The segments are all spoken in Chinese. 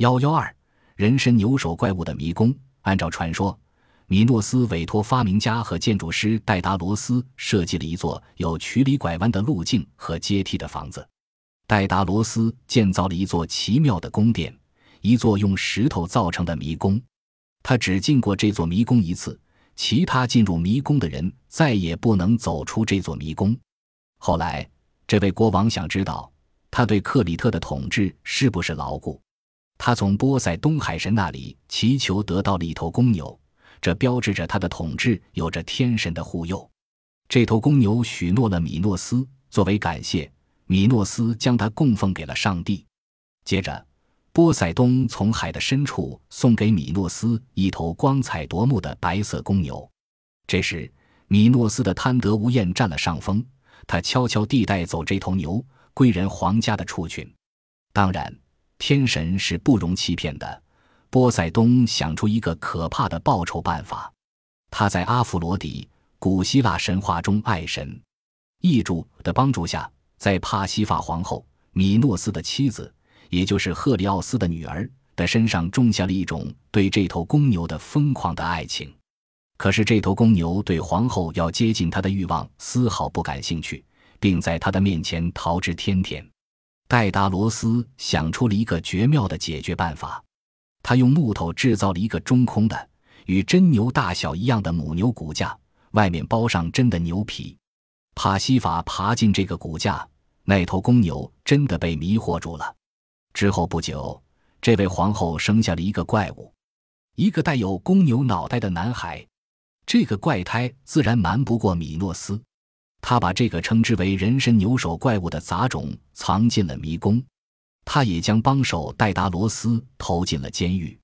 幺幺二，人身牛首怪物的迷宫。按照传说，米诺斯委托发明家和建筑师戴达罗斯设计了一座有曲里拐弯的路径和阶梯的房子。戴达罗斯建造了一座奇妙的宫殿，一座用石头造成的迷宫。他只进过这座迷宫一次，其他进入迷宫的人再也不能走出这座迷宫。后来，这位国王想知道他对克里特的统治是不是牢固。他从波塞冬海神那里祈求得到了一头公牛，这标志着他的统治有着天神的护佑。这头公牛许诺了米诺斯，作为感谢，米诺斯将它供奉给了上帝。接着，波塞冬从海的深处送给米诺斯一头光彩夺目的白色公牛。这时，米诺斯的贪得无厌占了上风，他悄悄地带走这头牛，归人皇家的畜群。当然。天神是不容欺骗的。波塞冬想出一个可怕的报仇办法。他在阿弗罗狄古希腊神话中爱神异柱的帮助下，在帕西法皇后米诺斯的妻子，也就是赫里奥斯的女儿的身上种下了一种对这头公牛的疯狂的爱情。可是这头公牛对皇后要接近他的欲望丝毫不感兴趣，并在他的面前逃之天天。戴达罗斯想出了一个绝妙的解决办法，他用木头制造了一个中空的、与真牛大小一样的母牛骨架，外面包上真的牛皮。帕西法爬进这个骨架，那头公牛真的被迷惑住了。之后不久，这位皇后生下了一个怪物，一个带有公牛脑袋的男孩。这个怪胎自然瞒不过米诺斯。他把这个称之为“人身牛首怪物”的杂种藏进了迷宫，他也将帮手戴达罗斯投进了监狱。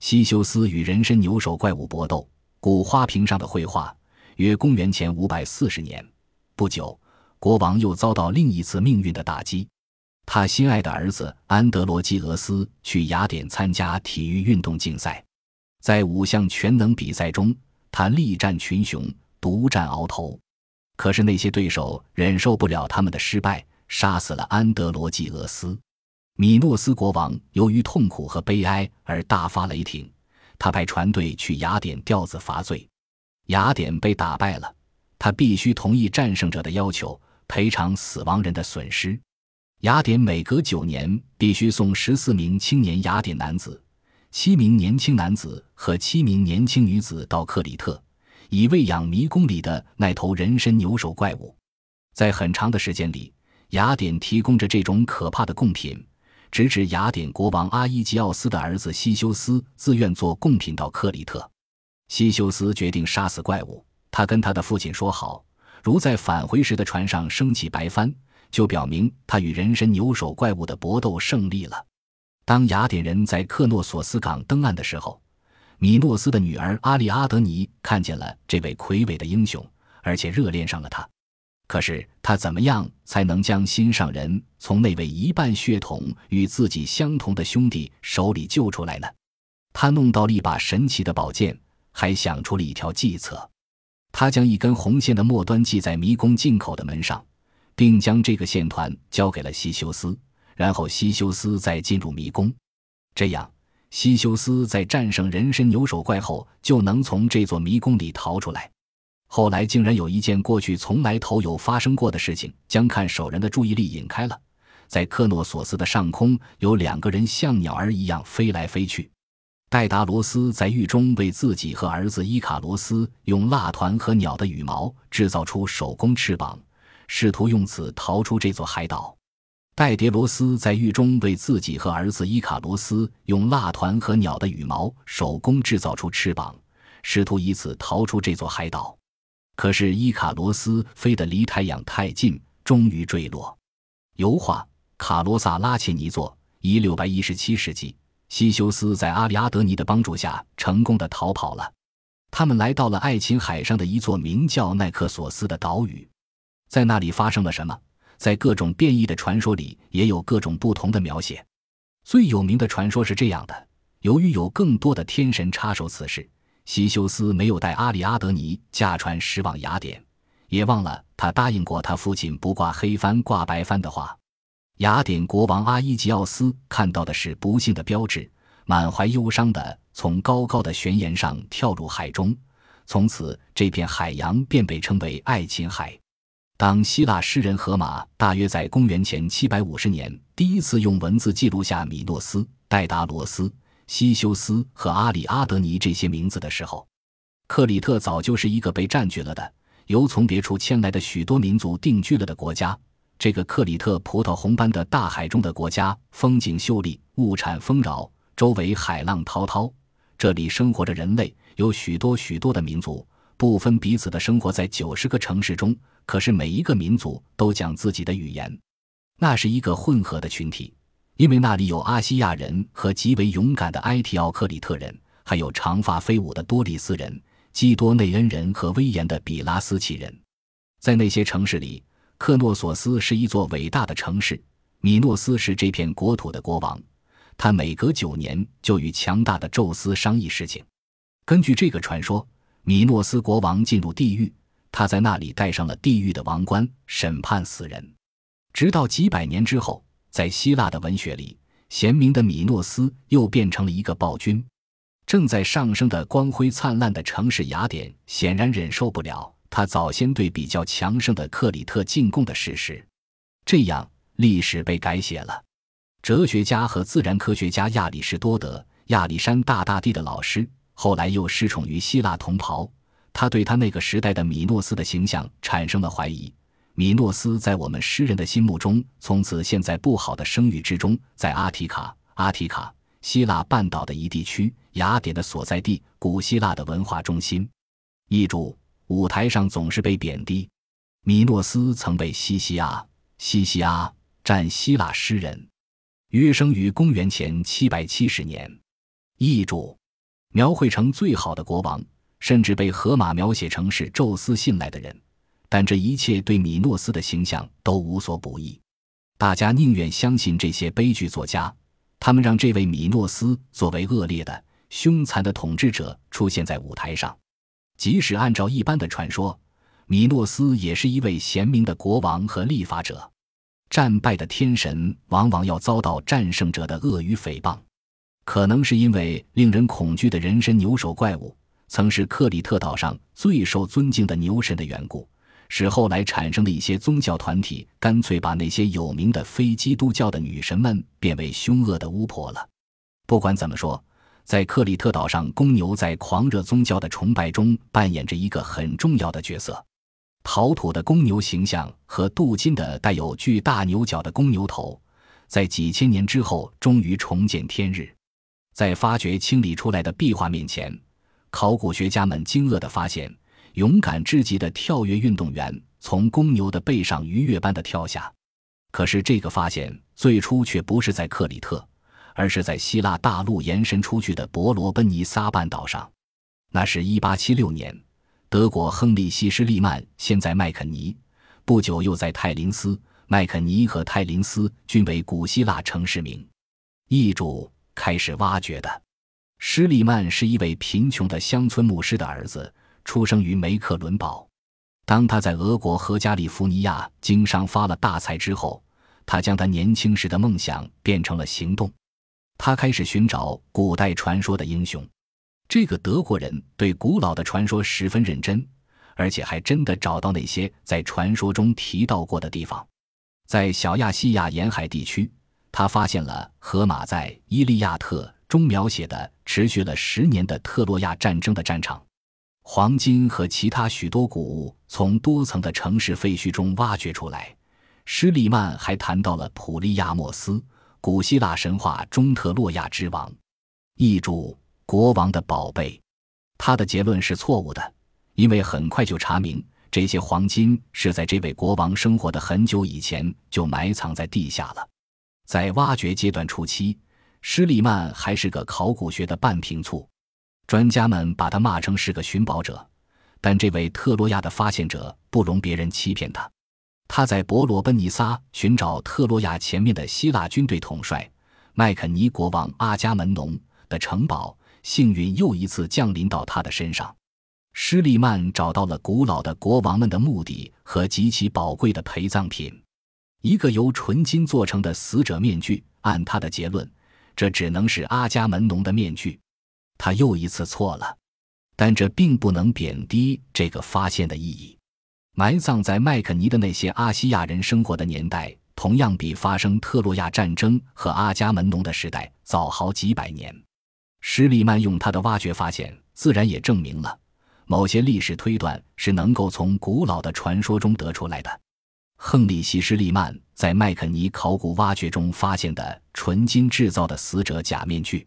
西修斯与人身牛首怪物搏斗，古花瓶上的绘画，约公元前五百四十年。不久，国王又遭到另一次命运的打击。他心爱的儿子安德罗基俄斯去雅典参加体育运动竞赛，在五项全能比赛中，他力战群雄，独占鳌头。可是那些对手忍受不了他们的失败，杀死了安德罗季俄斯。米诺斯国王由于痛苦和悲哀而大发雷霆，他派船队去雅典吊子罚罪。雅典被打败了，他必须同意战胜者的要求，赔偿死亡人的损失。雅典每隔九年必须送十四名青年雅典男子、七名年轻男子和七名年轻女子到克里特。以喂养迷宫里的那头人身牛首怪物，在很长的时间里，雅典提供着这种可怕的贡品，直至雅典国王阿伊吉奥斯的儿子西修斯自愿做贡品到克里特。西修斯决定杀死怪物，他跟他的父亲说好，如在返回时的船上升起白帆，就表明他与人身牛首怪物的搏斗胜利了。当雅典人在克诺索斯港登岸的时候。米诺斯的女儿阿里阿德尼看见了这位魁伟的英雄，而且热恋上了他。可是他怎么样才能将心上人从那位一半血统与自己相同的兄弟手里救出来呢？他弄到了一把神奇的宝剑，还想出了一条计策。他将一根红线的末端系在迷宫进口的门上，并将这个线团交给了西修斯，然后西修斯再进入迷宫，这样。西修斯在战胜人身牛首怪后，就能从这座迷宫里逃出来。后来竟然有一件过去从来头有发生过的事情，将看守人的注意力引开了。在克诺索斯的上空，有两个人像鸟儿一样飞来飞去。戴达罗斯在狱中为自己和儿子伊卡罗斯用蜡团和鸟的羽毛制造出手工翅膀，试图用此逃出这座海岛。戴迭罗斯在狱中为自己和儿子伊卡罗斯用蜡团和鸟的羽毛手工制造出翅膀，试图以此逃出这座海岛。可是伊卡罗斯飞得离太阳太近，终于坠落。油画卡罗萨拉切尼作，一六百一十七世纪，西修斯在阿里阿德尼的帮助下成功的逃跑了。他们来到了爱琴海上的一座名叫奈克索斯的岛屿，在那里发生了什么？在各种变异的传说里，也有各种不同的描写。最有名的传说是这样的：由于有更多的天神插手此事，西修斯没有带阿里阿德尼驾船驶往雅典，也忘了他答应过他父亲不挂黑帆挂白帆的话。雅典国王阿伊吉奥斯看到的是不幸的标志，满怀忧伤的从高高的悬崖上跳入海中，从此这片海洋便被称为爱琴海。当希腊诗人荷马大约在公元前七百五十年第一次用文字记录下米诺斯、戴达罗斯、西修斯和阿里阿德尼这些名字的时候，克里特早就是一个被占据了的、由从别处迁来的许多民族定居了的国家。这个克里特葡萄红般的大海中的国家，风景秀丽，物产丰饶，周围海浪滔滔。这里生活着人类，有许多许多的民族，不分彼此的生活在九十个城市中。可是每一个民族都讲自己的语言，那是一个混合的群体，因为那里有阿西亚人和极为勇敢的埃提奥克里特人，还有长发飞舞的多利斯人、基多内恩人和威严的比拉斯奇人。在那些城市里，克诺索斯是一座伟大的城市，米诺斯是这片国土的国王，他每隔九年就与强大的宙斯商议事情。根据这个传说，米诺斯国王进入地狱。他在那里戴上了地狱的王冠，审判死人。直到几百年之后，在希腊的文学里，贤明的米诺斯又变成了一个暴君。正在上升的光辉灿烂的城市雅典，显然忍受不了他早先对比较强盛的克里特进贡的事实。这样，历史被改写了。哲学家和自然科学家亚里士多德，亚历山大大帝的老师，后来又失宠于希腊同袍。他对他那个时代的米诺斯的形象产生了怀疑。米诺斯在我们诗人的心目中，从此陷在不好的声誉之中。在阿提卡，阿提卡，希腊半岛的一地区，雅典的所在地，古希腊的文化中心。译注：舞台上总是被贬低。米诺斯曾被西西阿，西西阿，占希腊诗人，约生于公元前七百七十年。译注：描绘成最好的国王。甚至被荷马描写成是宙斯信赖的人，但这一切对米诺斯的形象都无所补益。大家宁愿相信这些悲剧作家，他们让这位米诺斯作为恶劣的、凶残的统治者出现在舞台上。即使按照一般的传说，米诺斯也是一位贤明的国王和立法者。战败的天神往往要遭到战胜者的恶语诽谤，可能是因为令人恐惧的人身牛首怪物。曾是克里特岛上最受尊敬的牛神的缘故，使后来产生的一些宗教团体干脆把那些有名的非基督教的女神们变为凶恶的巫婆了。不管怎么说，在克里特岛上，公牛在狂热宗教的崇拜中扮演着一个很重要的角色。陶土的公牛形象和镀金的带有巨大牛角的公牛头，在几千年之后终于重见天日，在发掘清理出来的壁画面前。考古学家们惊愕地发现，勇敢至极的跳跃运动员从公牛的背上愉悦般地跳下。可是，这个发现最初却不是在克里特，而是在希腊大陆延伸出去的伯罗奔尼撒半岛上。那是一八七六年，德国亨利希施利曼先在麦肯尼，不久又在泰林斯。麦肯尼和泰林斯均为古希腊城市名。译主开始挖掘的。施利曼是一位贫穷的乡村牧师的儿子，出生于梅克伦堡。当他在俄国和加利福尼亚经商发了大财之后，他将他年轻时的梦想变成了行动。他开始寻找古代传说的英雄。这个德国人对古老的传说十分认真，而且还真的找到那些在传说中提到过的地方。在小亚细亚沿海地区，他发现了荷马在《伊利亚特》。中描写的持续了十年的特洛亚战争的战场，黄金和其他许多古物从多层的城市废墟中挖掘出来。施利曼还谈到了普利亚莫斯，古希腊神话中特洛亚之王，译注：国王的宝贝。他的结论是错误的，因为很快就查明这些黄金是在这位国王生活的很久以前就埋藏在地下了。在挖掘阶段初期。施利曼还是个考古学的半瓶醋，专家们把他骂成是个寻宝者。但这位特洛亚的发现者不容别人欺骗他。他在伯罗奔尼撒寻找特洛亚前面的希腊军队统帅麦肯尼国王阿伽门农的城堡，幸运又一次降临到他的身上。施利曼找到了古老的国王们的墓地和极其宝贵的陪葬品。一个由纯金做成的死者面具。按他的结论，这只能是阿伽门农的面具。他又一次错了，但这并不能贬低这个发现的意义。埋葬在麦肯尼的那些阿西亚人生活的年代，同样比发生特洛亚战争和阿伽门农的时代早好几百年。施利曼用他的挖掘发现，自然也证明了某些历史推断是能够从古老的传说中得出来的。亨利希·施利曼在麦肯尼考古挖掘中发现的纯金制造的死者假面具，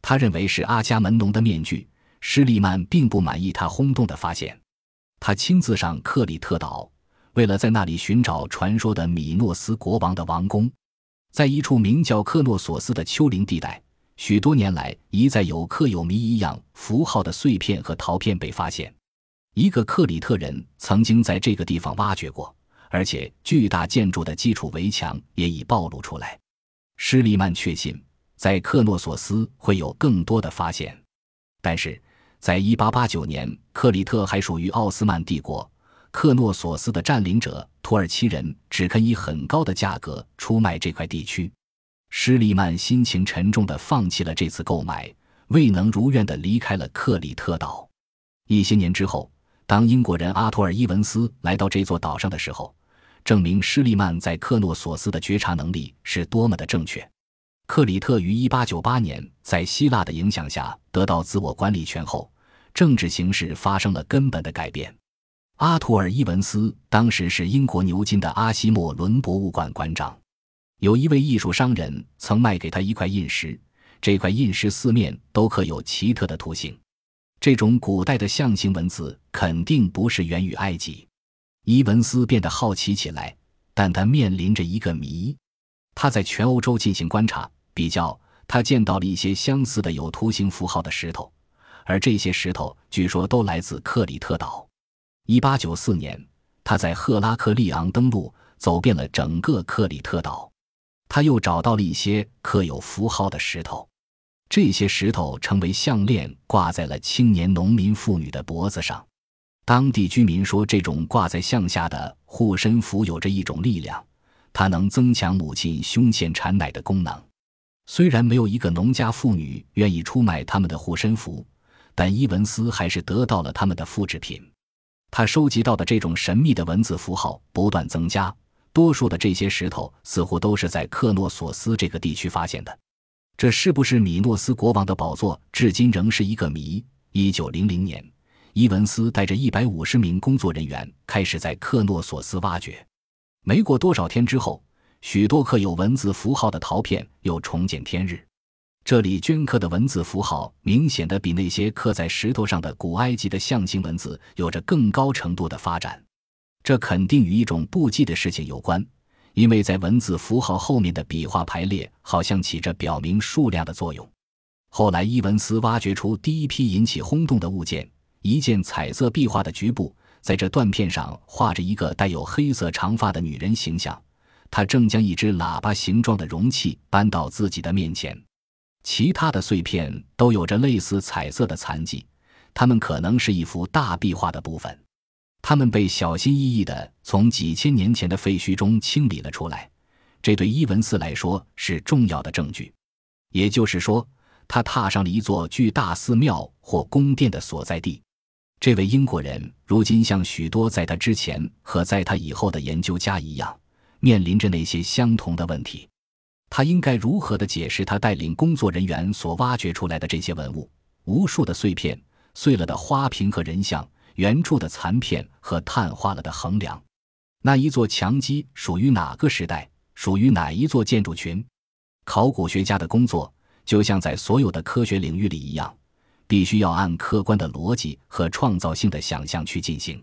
他认为是阿伽门农的面具。施利曼并不满意他轰动的发现，他亲自上克里特岛，为了在那里寻找传说的米诺斯国王的王宫，在一处名叫克诺索斯的丘陵地带，许多年来一再有刻有谜一样符号的碎片和陶片被发现。一个克里特人曾经在这个地方挖掘过。而且，巨大建筑的基础围墙也已暴露出来。施利曼确信，在克诺索斯会有更多的发现。但是，在1889年，克里特还属于奥斯曼帝国，克诺索斯的占领者土耳其人只肯以很高的价格出卖这块地区。施利曼心情沉重地放弃了这次购买，未能如愿地离开了克里特岛。一些年之后，当英国人阿托尔·伊文斯来到这座岛上的时候，证明施利曼在克诺索斯的觉察能力是多么的正确。克里特于1898年在希腊的影响下得到自我管理权后，政治形势发生了根本的改变。阿图尔·伊文斯当时是英国牛津的阿西莫伦博物馆馆长。有一位艺术商人曾卖给他一块印石，这块印石四面都刻有奇特的图形。这种古代的象形文字肯定不是源于埃及。伊文斯变得好奇起来，但他面临着一个谜。他在全欧洲进行观察比较，他见到了一些相似的有图形符号的石头，而这些石头据说都来自克里特岛。1894年，他在赫拉克利昂登陆，走遍了整个克里特岛。他又找到了一些刻有符号的石头，这些石头成为项链，挂在了青年农民妇女的脖子上。当地居民说，这种挂在项下的护身符有着一种力量，它能增强母亲胸前产奶的功能。虽然没有一个农家妇女愿意出卖他们的护身符，但伊文斯还是得到了他们的复制品。他收集到的这种神秘的文字符号不断增加，多数的这些石头似乎都是在克诺索斯这个地区发现的。这是不是米诺斯国王的宝座，至今仍是一个谜。一九零零年。伊文斯带着一百五十名工作人员开始在克诺索斯挖掘。没过多少天之后，许多刻有文字符号的陶片又重见天日。这里镌刻的文字符号明显的比那些刻在石头上的古埃及的象形文字有着更高程度的发展。这肯定与一种不记的事情有关，因为在文字符号后面的笔画排列好像起着表明数量的作用。后来，伊文斯挖掘出第一批引起轰动的物件。一件彩色壁画的局部，在这断片上画着一个带有黑色长发的女人形象，她正将一只喇叭形状的容器搬到自己的面前。其他的碎片都有着类似彩色的残迹，它们可能是一幅大壁画的部分。它们被小心翼翼地从几千年前的废墟中清理了出来，这对伊文斯来说是重要的证据。也就是说，他踏上了一座巨大寺庙或宫殿的所在地。这位英国人如今像许多在他之前和在他以后的研究家一样，面临着那些相同的问题。他应该如何的解释他带领工作人员所挖掘出来的这些文物？无数的碎片、碎了的花瓶和人像、圆柱的残片和碳化了的横梁。那一座墙基属于哪个时代？属于哪一座建筑群？考古学家的工作就像在所有的科学领域里一样。必须要按客观的逻辑和创造性的想象去进行。